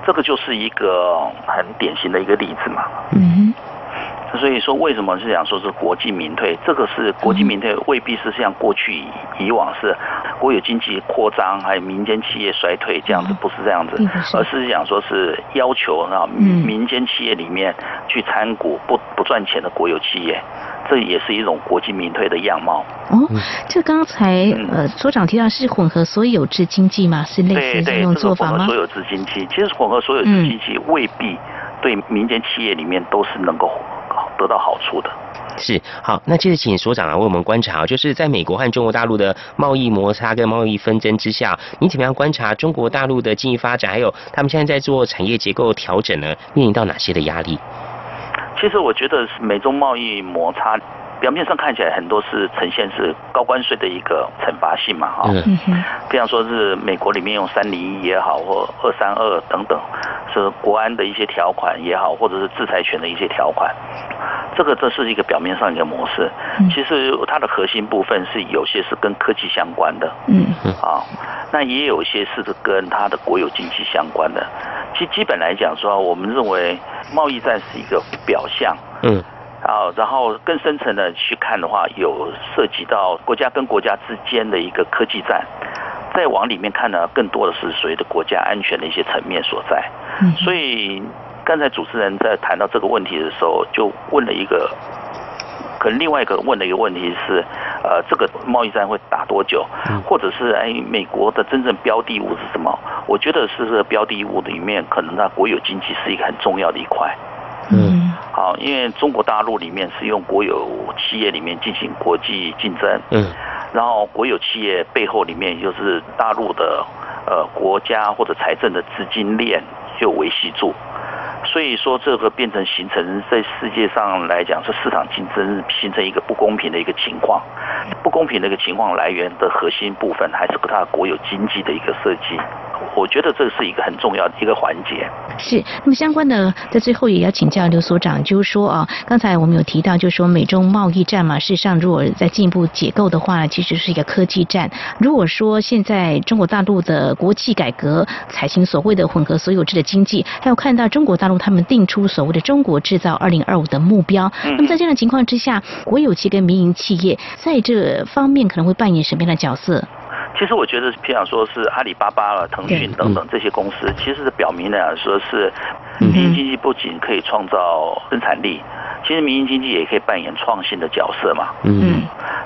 O: 这个就是一个很典型的一个例子嘛。嗯。所以说，为什么是讲说是国进民退？这个是国进民退，未必是像过去以往是国有经济扩张，还有民间企业衰退这样子，不是这样子，而是讲说是要求啊民间企业里面去参股不不赚钱的国有企业，这也是一种国进民退的样貌。哦，
B: 这刚才呃所长提到是混合所有制经济嘛？是类似这种做法吗？
O: 混合所有制经济，其实混合所有制经济未必对民间企业里面都是能够。得到好处的，
A: 是好。那接着请所长来为我们观察，就是在美国和中国大陆的贸易摩擦跟贸易纷争之下，你怎么样观察中国大陆的经济发展，还有他们现在在做产业结构调整呢？面临到哪些的压力？
O: 其实我觉得是美中贸易摩擦。表面上看起来很多是呈现是高关税的一个惩罚性嘛，哈，嗯比方说是美国里面用三零一也好，或二三二等等，是国安的一些条款也好，或者是制裁权的一些条款，这个这是一个表面上一个模式，其实它的核心部分是有些是跟科技相关的，嗯，啊，那也有一些是跟它的国有经济相关的，其基本来讲说，我们认为贸易战是一个表象，嗯。啊，然后更深层的去看的话，有涉及到国家跟国家之间的一个科技战，再往里面看呢，更多的是所谓的国家安全的一些层面所在。所以刚才主持人在谈到这个问题的时候，就问了一个，可能另外一个问的一个问题是，呃，这个贸易战会打多久？或者是哎，美国的真正标的物是什么？我觉得是这个标的物里面，可能它国有经济是一个很重要的一块。嗯，好，因为中国大陆里面是用国有企业里面进行国际竞争，嗯，然后国有企业背后里面就是大陆的呃国家或者财政的资金链就维系住，所以说这个变成形成在世界上来讲是市场竞争形成一个不公平的一个情况，不公平的一个情况来源的核心部分还是它国有经济的一个设计。我觉得这是一个很重要的一个环节。
B: 是，那么相关的，在最后也要请教刘所长，就是说啊，刚才我们有提到，就是说美中贸易战嘛，事实上如果再进一步解构的话，其实是一个科技战。如果说现在中国大陆的国际改革采行所谓的混合所有制的经济，还有看到中国大陆他们定出所谓的中国制造二零二五的目标，那么在这样的情况之下，国有企跟民营企业在这方面可能会扮演什么样的角色？
O: 其实我觉得，譬如说是阿里巴巴了、腾讯等等这些公司，其实是表明了说是民营经济不仅可以创造生产力，其实民营经济也可以扮演创新的角色嘛。嗯，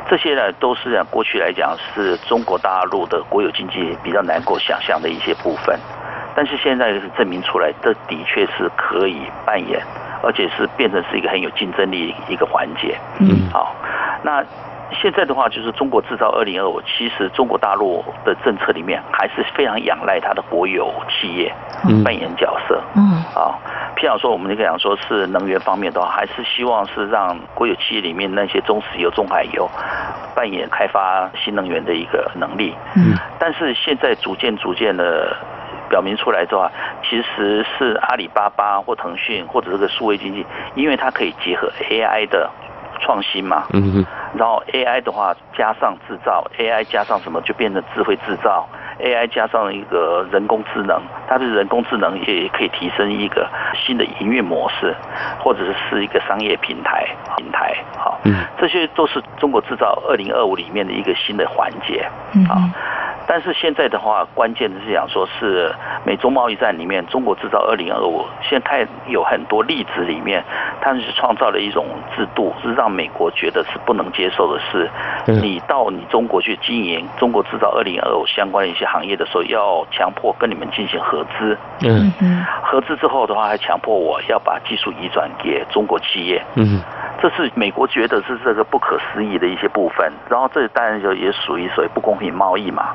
O: 这些呢都是过去来讲是中国大陆的国有经济比较难够想象的一些部分，但是现在是证明出来，这的确是可以扮演，而且是变成是一个很有竞争力一个环节。嗯，好，那。现在的话，就是中国制造二零二五，其实中国大陆的政策里面还是非常仰赖它的国有企业扮演角色。嗯，啊，譬如说我们就讲说是能源方面的话，还是希望是让国有企业里面那些中石油、中海油扮演开发新能源的一个能力。嗯，但是现在逐渐逐渐的表明出来的话，其实是阿里巴巴或腾讯或者这个数位经济，因为它可以结合 AI 的。创新嘛，嗯然后 AI 的话加上制造，AI 加上什么就变成智慧制造，AI 加上一个人工智能，它的人工智能也可以提升一个新的营运模式，或者是是一个商业平台平台，好，嗯，这些都是中国制造二零二五里面的一个新的环节，嗯，好。但是现在的话，关键的是讲说是美中贸易战里面，中国制造二零二五，现在看有很多例子里面，他们是创造了一种制度，是让美国觉得是不能接受的是，你到你中国去经营中国制造二零二五相关的一些行业的时候，要强迫跟你们进行合资，嗯。嗯，合资之后的话，还强迫我要把技术移转给中国企业，嗯。这是美国觉得是这个不可思议的一些部分，然后这当然就也属于所谓不公平贸易嘛。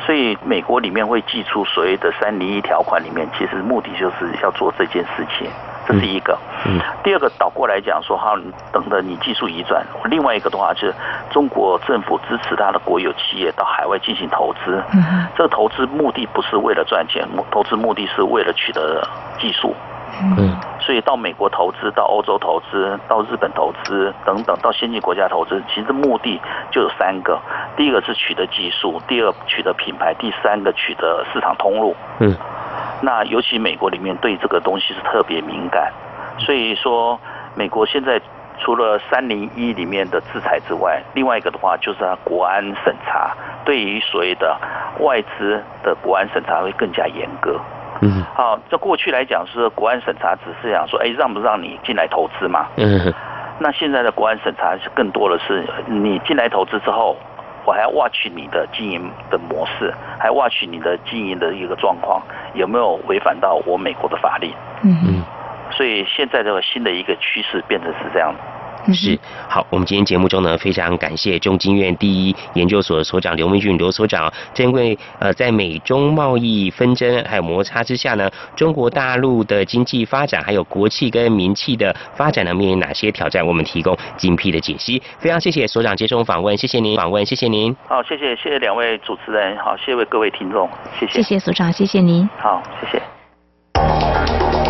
O: 所以美国里面会寄出所谓的三零一条款，里面其实目的就是要做这件事情，这是一个。嗯第二个倒过来讲说，哈，等着你技术移转。另外一个的话就是中国政府支持他的国有企业到海外进行投资。嗯这个投资目的不是为了赚钱，投资目的是为了取得技术。嗯，所以到美国投资，到欧洲投资，到日本投资等等，到先进国家投资，其实目的就有三个：第一个是取得技术，第二取得品牌，第三个取得市场通路。嗯，那尤其美国里面对这个东西是特别敏感，所以说美国现在除了三零一里面的制裁之外，另外一个的话就是它国安审查，对于所谓的外资的国安审查会更加严格。嗯，好，这过去来讲是国安审查，只是想说，哎，让不让你进来投资嘛？嗯，那现在的国安审查是更多的是，你进来投资之后，我还要 watch 你的经营的模式，还 watch 你的经营的一个状况有没有违反到我美国的法律？嗯嗯，所以现在这个新的一个趋势变成是这样。
A: 是好，我们今天节目中呢，非常感谢中经院第一研究所所长刘明俊刘所长，因为呃，在美中贸易纷争还有摩擦之下呢，中国大陆的经济发展还有国企跟民企的发展呢，面临哪些挑战？我们提供精辟的解析。非常谢谢所长接受访问，谢谢您访问，谢谢您。
O: 好，谢谢谢谢两位主持人，好，谢谢各位听众，谢谢。
B: 谢谢所长，谢谢您。
O: 好，谢谢。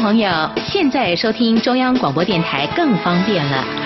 C: 朋友，现在收听中央广播电台更方便了。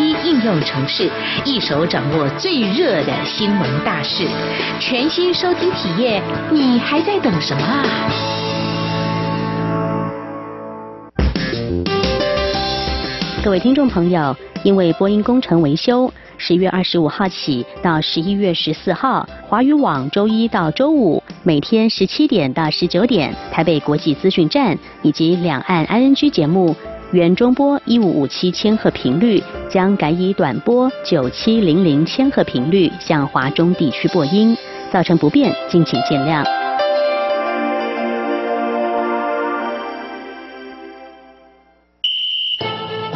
C: 一应用城市，一手掌握最热的新闻大事，全新收听体验，你还在等什么啊？
Q: 各位听众朋友，因为播音工程维修。十月二十五号起到十一月十四号，华语网周一到周五每天十七点到十九点，台北国际资讯站以及两岸 ING 节目原中波一五五七千赫频率将改以短波九七零零千赫频率向华中地区播音，造成不便，敬请见谅。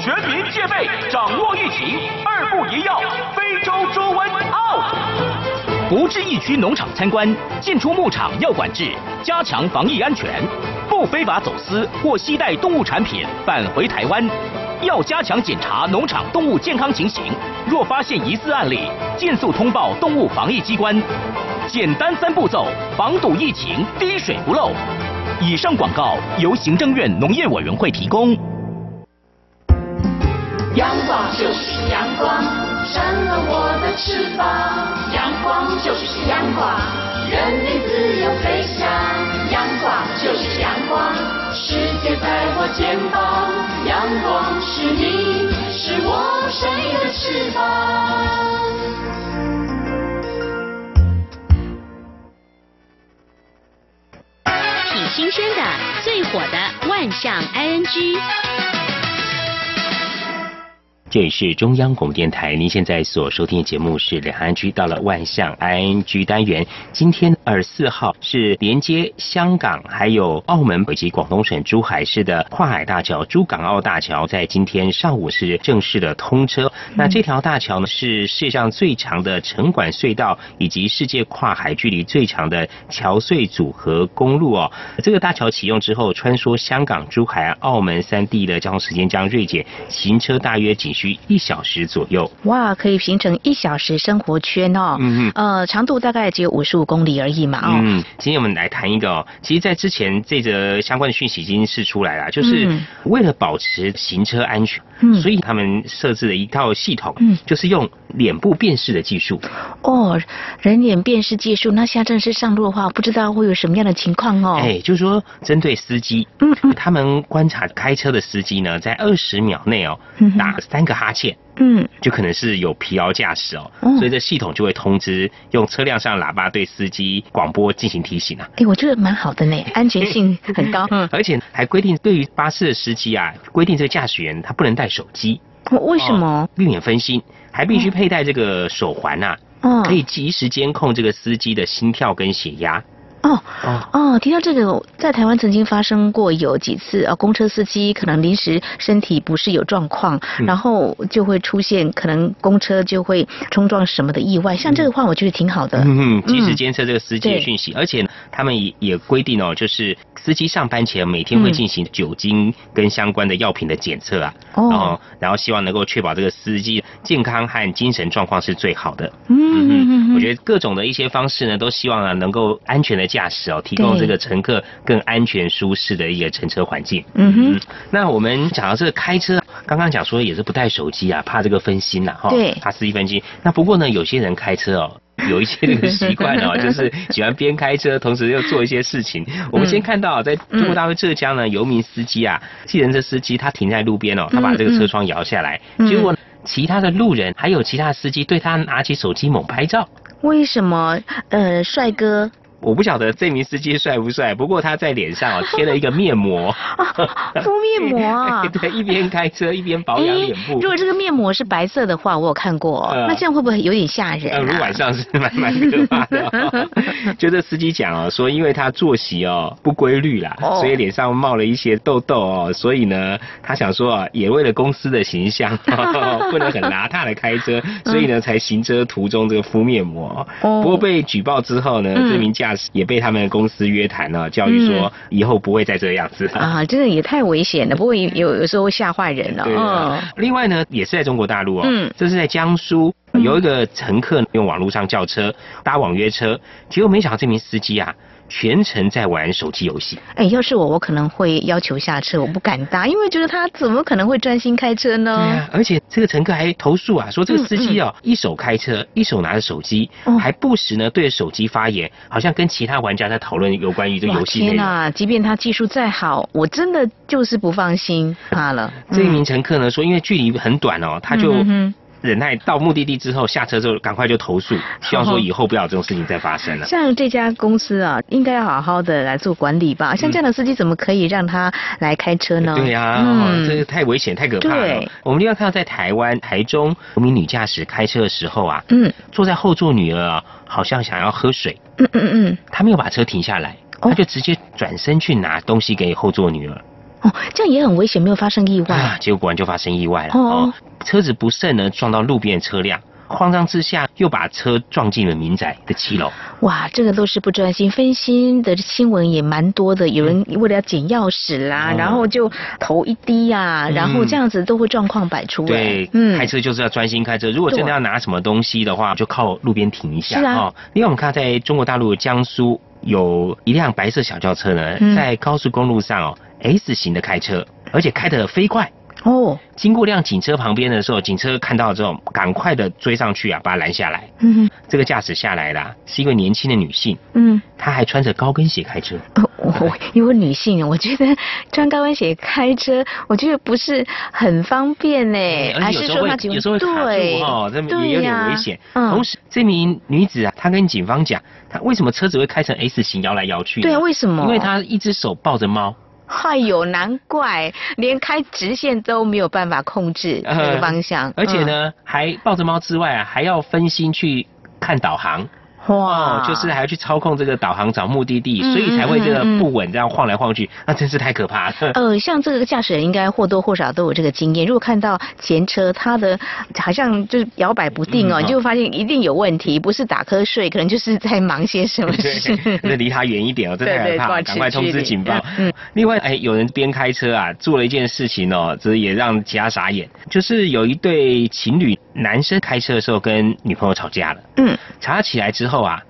R: 全民戒备，掌握疫情，二步一要，非洲猪瘟 out。不至疫区农场参观，进出牧场要管制，加强防疫安全。不非法走私或携带动物产品返回台湾，要加强检查农场动物健康情形。若发现疑似案例，尽速通报动物防疫机关。简单三步骤，防堵疫情，滴水不漏。以上广告由行政院农业委员会提供。
S: 阳光就是阳光，扇了我的翅膀。阳光就是阳光，人民自由飞翔。阳光就是阳光，世界在我肩膀。阳光是你，是我生命的翅膀。
Q: 挺新鲜的，最火的万象 ING。
A: 这里是中央广播电台，您现在所收听的节目是两岸居到了万象 ING 单元。今天二十四号是连接香港、还有澳门以及广东省珠海市的跨海大桥——珠港澳大桥，在今天上午是正式的通车。那这条大桥呢，是世界上最长的城管隧道，以及世界跨海距离最长的桥隧组合公路哦。这个大桥启用之后，穿梭香港、珠海、澳门三地的交通时间将锐减，行车大约仅需一小时左右。
B: 哇，可以形成一小时生活圈哦。
A: 嗯嗯
B: 呃，长度大概只有五十五公里而已嘛。哦。
A: 嗯，今天我们来谈一个哦，其实，在之前这则相关的讯息已经是出来了，就是为了保持行车安全，
B: 嗯
A: 所以他们设置了一套系统，嗯，就是用脸部辨识的技术。
B: 哦，人脸辨识技术，那现在正式上路的话，不知道会有什么样的情况哦。
A: 哎，就是说针对司机，
B: 嗯
A: 嗯，他们观察开车的司机呢，在二十秒内哦，打三个哈欠。
B: 嗯，
A: 就可能是有疲劳驾驶哦，所以这系统就会通知，用车辆上喇叭对司机广播进行提醒啊。
B: 哎，我觉得蛮好的呢，安全性很高。
A: 嗯，而且还规定，对于巴士的司机啊，规定这个驾驶员他不能带手机。
B: 为什么？
A: 避免分心，还必须佩戴这个手环呐、
B: 嗯
A: 可以及时监控这个司机的心跳跟血压。
B: 哦哦，提到这个，在台湾曾经发生过有几次呃，公车司机可能临时身体不适有状况，
A: 嗯。
B: 然后就会出现可能公车就会冲撞什么的意外。像这个话，我觉得挺好的。
A: 嗯，及时监测这个司机的讯息，而且他们也也规定哦，就是司机上班前每天会进行酒精跟相关的药品的检测啊，
B: 哦。
A: 然后希望能够确保这个司机健康和精神状况是最好的。
B: 嗯嗯嗯。
A: 我觉得各种的一些方式呢，都希望啊能够安全的驾驶哦，提供这个乘客更安全舒适的一个乘车环境。
B: 嗯哼，
A: 那我们讲到这个开车，刚刚讲说也是不带手机啊，怕这个分心呐、哈，
B: 对
A: 怕司机分心。那不过呢，有些人开车哦。有一些这个习惯哦，就是喜欢边开车，同时又做一些事情。我们先看到，在中国大陆浙江呢，有一名司机啊，计程车司机，他停在路边哦，他把这个车窗摇下来，
B: 嗯
A: 结果其他的路人还有其他司机对他拿起手机猛拍照。
B: 为什么？呃，帅哥
A: 我不晓得这名司机帅不帅，不过他在脸上哦贴了一个面膜，
B: 敷面膜啊
A: 对，一边开车一边保养脸部
B: 如。果这个面膜是白色的话，我有看过，
A: 呃
B: 那这样会不会有点吓人
A: 呃，如果
B: 啊？
A: 晚上是蛮蛮可怕的、哦。就这司机讲哦，说因为他作息哦不规律啦，
B: 哦
A: 所以脸上冒了一些痘痘哦，所以呢，他想说啊，也为了公司的形象，不能很邋遢的开车，所以呢才行车途中这个敷面膜。
B: 哦
A: 不过被举报之后呢，
B: 嗯
A: 这名驾驶也被他们公司约谈了，教育说以后不会再这样子。
B: 啊，这个也太危险了，不过有有时候会吓坏人了。
A: 对
B: 嗯
A: 的。另外呢，也是在中国大陆哦，
B: 嗯
A: 这是在江苏。有一个乘客用网络上叫车，搭网约车，结果没想到这名司机啊，全程在玩手机游戏。
B: 哎，要是我，我可能会要求下车，我不敢搭，因为觉得他怎么可能会专心开车
A: 对
B: 呢？
A: 啊，而且这个乘客还投诉啊，说这个司机哦，一手开车，一手拿着手机，
B: 哦
A: 还不时呢对着手机发言，好像跟其他玩家在讨论有关于这个游戏内容。
B: 天哪！即便他技术再好，我真的就是不放心他了。
A: 这一名乘客呢说，因为距离很短哦，他就忍耐到目的地之后下车之后赶快就投诉，希望说以后不要有这种事情再发生了。
B: 像这家公司啊，应该要好好的来做管理吧？像这样的司机怎么可以让他来开车呢？
A: 对呀，嗯，这个太危险太可怕了。我们另外看到在台湾台中，一名女驾驶开车的时候啊，嗯，坐在后座女儿啊，好像想要喝水，嗯嗯嗯，她没有把车停下来，她就直接转身去拿东西给后座女儿。
B: 哦，这样也很危险，没有发生意外啊。
A: 结果果然就发生意外了哦，车子不慎呢撞到路边车辆，慌张之下又把车撞进了民宅的七楼。
B: 哇，这个都是不专心分心的新闻也蛮多的，有人为了要捡钥匙啦，然后就头一低呀，然后这样子都会状况百出。
A: 对，嗯，开车就是要专心开车，如果真的要拿什么东西的话，就靠路边停一下啊。另外我们看在中国大陆江苏有一辆白色小轿车呢，在高速公路上哦。S 型的开车，而且开得飞快哦。经过辆警车旁边的时候，警车看到之后，赶快的追上去啊，把他拦下来。嗯，这个驾驶下来啦是一位年轻的女性。嗯，她还穿着高跟鞋开车。
B: 我因为女性，我觉得穿高跟鞋开车，我觉得不是很方便呢。
A: 还是说她有时候会卡住哈，这也有点危险。同时，这名女子啊，她跟警方讲，她为什么车子会开成 S 型摇来摇去？
B: 对啊，为什么？
A: 因为她一只手抱着猫。
B: 哎呦，难怪连开直线都没有办法控制这个方向，
A: 而且呢，还抱着猫之外啊，还要分心去看导航。哇，就是还要去操控这个导航找目的地，所以才会这个不稳，这样晃来晃去，那真是太可怕了。
B: 呃，像这个驾驶人应该或多或少都有这个经验，如果看到前车他的好像就是摇摆不定哦，你就发现一定有问题，不是打瞌睡，可能就是在忙些什么 事。
A: 那离他远一点哦，真的害怕，赶快通知警报。嗯。另外，哎，有人边开车啊，做了一件事情哦，这也让其他傻眼，就是有一对情侣，男生开车的时候跟女朋友吵架了。嗯。吵起来之后。啊，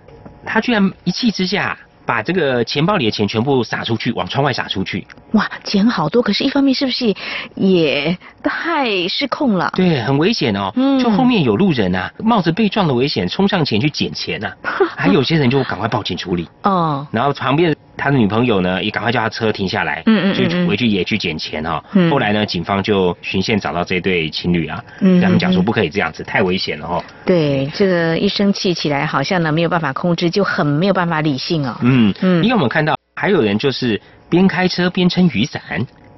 A: 他居然一气之下把这个钱包里的钱全部撒出去，往窗外撒出去。
B: 哇，钱好多，可是一方面是不是也太失控了？
A: 对，很危险哦。嗯，就后面有路人啊，冒着被撞的危险冲上前去捡钱呐，还 有些人就赶快报警处理。哦，然后旁边。他的女朋友呢，也赶快叫他车停下来，嗯嗯，就回去也去捡钱哈。后来呢，警方就循线找到这对情侣啊，跟他们讲说不可以这样子，太危险了哈。
B: 对，这个一生气起来，好像呢没有办法控制，就很没有办法理性哦。
A: 嗯嗯，因为我们看到还有人就是边开车边撑雨伞。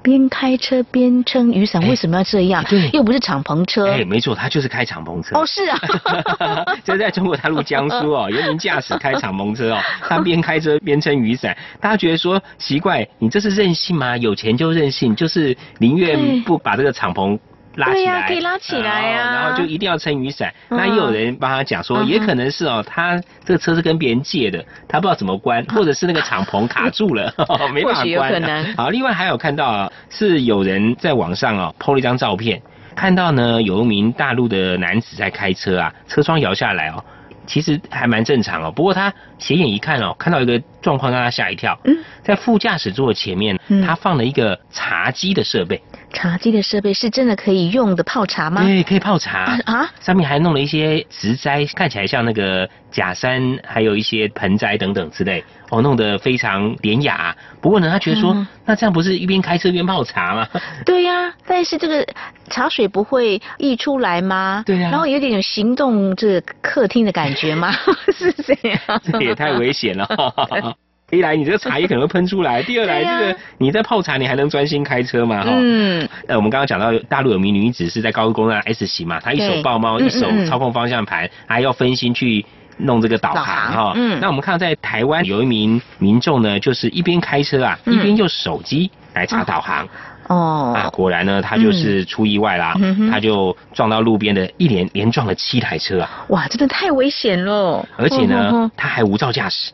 B: 边开车边撑雨伞，为什么要这样？对，又不是敞篷车。
A: 哎，没错，他就是开敞篷车。
B: 哦，是啊，
A: 这在中国大陆江苏哦，有人驾驶开敞篷车哦，他边开车边撑雨伞，大家觉得说奇怪，你这是任性吗？有钱就任性，就是宁愿不把这个敞篷。拉起来，
B: 可以拉起来呀。
A: 然后就一定要撑雨伞。那也有人帮他讲说，也可能是哦，他这个车是跟别人借的，他不知道怎么关，或者是那个敞篷卡住了，没办法关。好，另外还有看到啊，是有人在网上哦，PO 了一张照片，看到呢有一名大陆的男子在开车啊，车窗摇下来哦。其实还蛮正常哦，不过他斜眼一看哦，看到一个状况让他吓一跳。嗯，在副驾驶座前面，他放了一个茶几的设备。
B: 茶几的设备是真的可以用的泡茶吗？
A: 对，可以泡茶啊。上面还弄了一些植栽，看起来像那个假山，还有一些盆栽等等之类。哦，弄得非常典雅。不过呢，他觉得说，那这样不是一边开车一边泡茶吗？
B: 对呀，但是这个茶水不会溢出来吗？
A: 对呀。
B: 然后有点行动这客厅的感觉吗？是这样。
A: 这也太危险了。一来你这个茶叶可能会喷出来，第二来这个你在泡茶，你还能专心开车吗？嗯。呃，我们刚刚讲到大陆有名女子是在高速公路上 S 型嘛，她一手抱猫，一手操控方向盘，还要分心去。弄这个导航哈，嗯，那我们看到在台湾有一名民众呢，就是一边开车啊，一边用手机来查导航，哦，啊，果然呢，他就是出意外啦，他就撞到路边的一连连撞了七台车啊，
B: 哇，真的太危险了，
A: 而且呢，他还无照驾驶，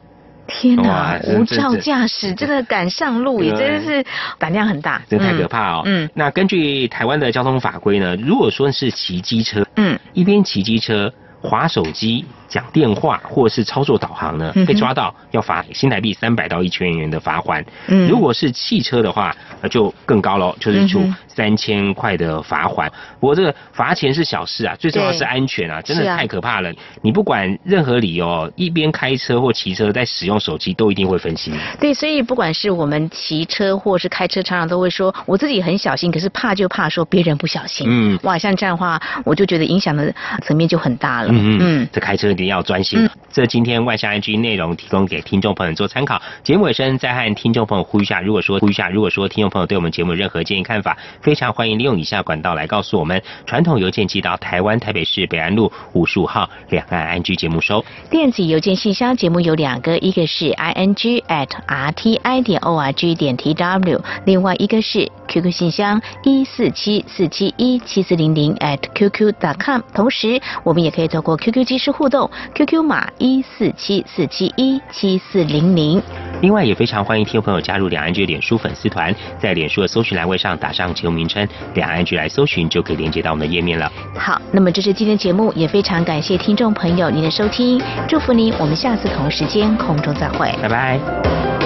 B: 天哪，无照驾驶 真的敢上路也真的是胆量很大，
A: 真的太可怕哦，嗯，那根据台湾的交通法规呢，如果说是骑机车，嗯，一边骑机车。滑手机讲电话或是操作导航呢，被抓到要罚新台币三百到一千元的罚款。嗯，如果是汽车的话，那就更高喽，就是处三千块的罚款。不过这个罚钱是小事啊，最重要是安全啊，真的太可怕了。你不管任何理由，一边开车或骑车在使用手机，都一定会分心。
B: 对，所以不管是我们骑车或是开车，常常都会说，我自己很小心，可是怕就怕说别人不小心。嗯，哇，像这样的话，我就觉得影响的层面就很大了。嗯
A: 嗯，这开车一定要专心。这今天万象 I G 内容提供给听众朋友做参考。节目尾声再和听众朋友呼吁一下，如果说呼吁一下，如果说听众朋友对我们节目任何建议看法，非常欢迎利用以下管道来告诉我们。传统邮件寄到台湾台北市北安路五十五号两岸安居节目收。
B: 电子邮件信箱节目有两个，一个是 i n g at r t i 点 o r g 点 t w，另外一个是 QQ 信箱一四七四七一七四零零 at qq dot com。同时，我们也可以透过 QQ 即时互动，QQ 码一四七四七一七四零零。
A: 另外，也非常欢迎听众朋友加入两岸局脸书粉丝团，在脸书的搜寻栏位上打上节目名称“两岸局”来搜寻，就可以连接到我们的页面了。
B: 好，那么这是今天节目，也非常感谢听众朋友您的收听，祝福您，我们下次同时间空中再会，
A: 拜拜。